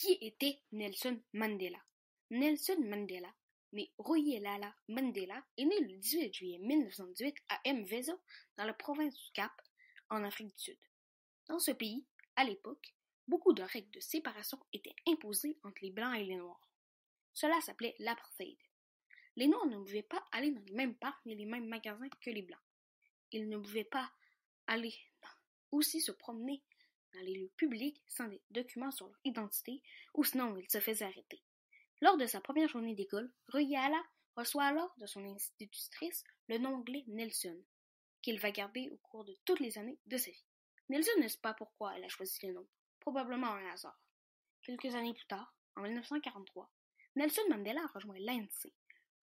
Qui était Nelson Mandela? Nelson Mandela, né Ruyelala Mandela, est né le 18 juillet 1918 à Mvezo, dans la province du Cap, en Afrique du Sud. Dans ce pays, à l'époque, beaucoup de règles de séparation étaient imposées entre les Blancs et les Noirs. Cela s'appelait l'apartheid. Les Noirs ne pouvaient pas aller dans les mêmes parcs ni les mêmes magasins que les Blancs. Ils ne pouvaient pas aller aussi se promener dans les lieux publics sans des documents sur leur identité ou sinon ils se faisaient arrêter. Lors de sa première journée d'école, Ruyala reçoit alors de son institutrice le nom anglais Nelson, qu'il va garder au cours de toutes les années de sa vie. Nelson ne sait pas pourquoi elle a choisi le nom, probablement un hasard. Quelques années plus tard, en 1943, Nelson Mandela rejoint l'ANC,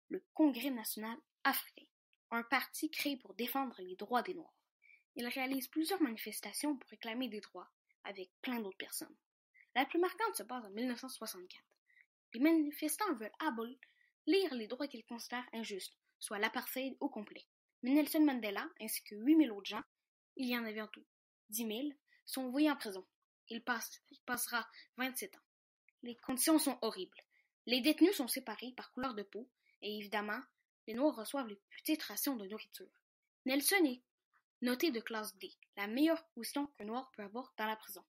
le Congrès national africain, un parti créé pour défendre les droits des Noirs. Il réalise plusieurs manifestations pour réclamer des droits, avec plein d'autres personnes. La plus marquante se passe en 1964. Les manifestants veulent abolir les droits qu'ils considèrent injustes, soit l'apartheid au complet. Mais Nelson Mandela, ainsi que 8000 autres gens, il y en avait en tout 10 000, sont envoyés en prison. Il, il passera 27 ans. Les conditions sont horribles. Les détenus sont séparés par couleur de peau, et évidemment, les Noirs reçoivent les petites rations de nourriture. Nelson est noté de classe D, la meilleure position qu'un Noir peut avoir dans la prison.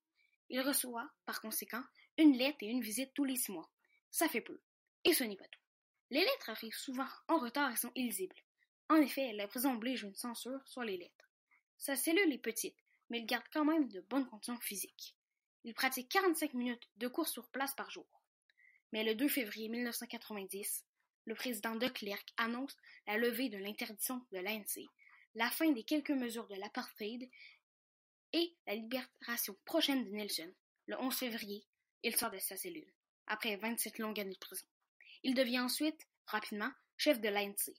Il reçoit, par conséquent, une lettre et une visite tous les six mois. Ça fait peu. Et ce n'est pas tout. Les lettres arrivent souvent en retard et sont illisibles. En effet, la prison oblige une censure sur les lettres. Sa cellule est petite, mais il garde quand même de bonnes conditions physiques. Il pratique 45 minutes de course sur place par jour. Mais le 2 février 1990, le président de Klerk annonce la levée de l'interdiction de l'ANC, la fin des quelques mesures de l'apartheid et la libération prochaine de Nelson. Le 11 février, il sort de sa cellule, après 27 longues années de prison. Il devient ensuite, rapidement, chef de l'ANC.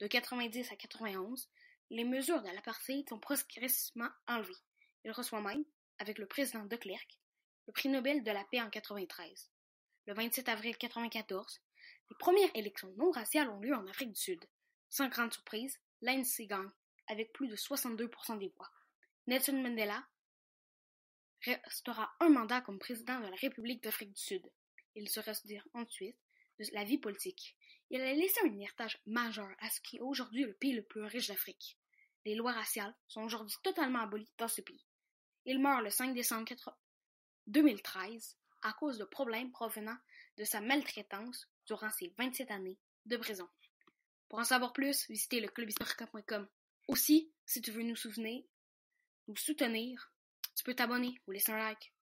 De 90 à 91, les mesures de l'apartheid sont progressivement enlevées. Il reçoit même, avec le président de Klerk, le prix Nobel de la paix en 93. Le 27 avril 1994, les premières élections non raciales ont lieu en Afrique du Sud. Sans grande surprise, l'ANC gagne, avec plus de 62% des voix. Nelson Mandela restera un mandat comme président de la République d'Afrique du Sud. Il se retire ensuite de la vie politique. Il a laissé un héritage majeur à ce qui est aujourd'hui le pays le plus riche d'Afrique. Les lois raciales sont aujourd'hui totalement abolies dans ce pays. Il meurt le 5 décembre 2013 à cause de problèmes provenant de sa maltraitance durant ses 27 années de prison. Pour en savoir plus, visitez le clubhistorica.com. Aussi, si tu veux nous soutenir, tu peux t'abonner ou laisser un like.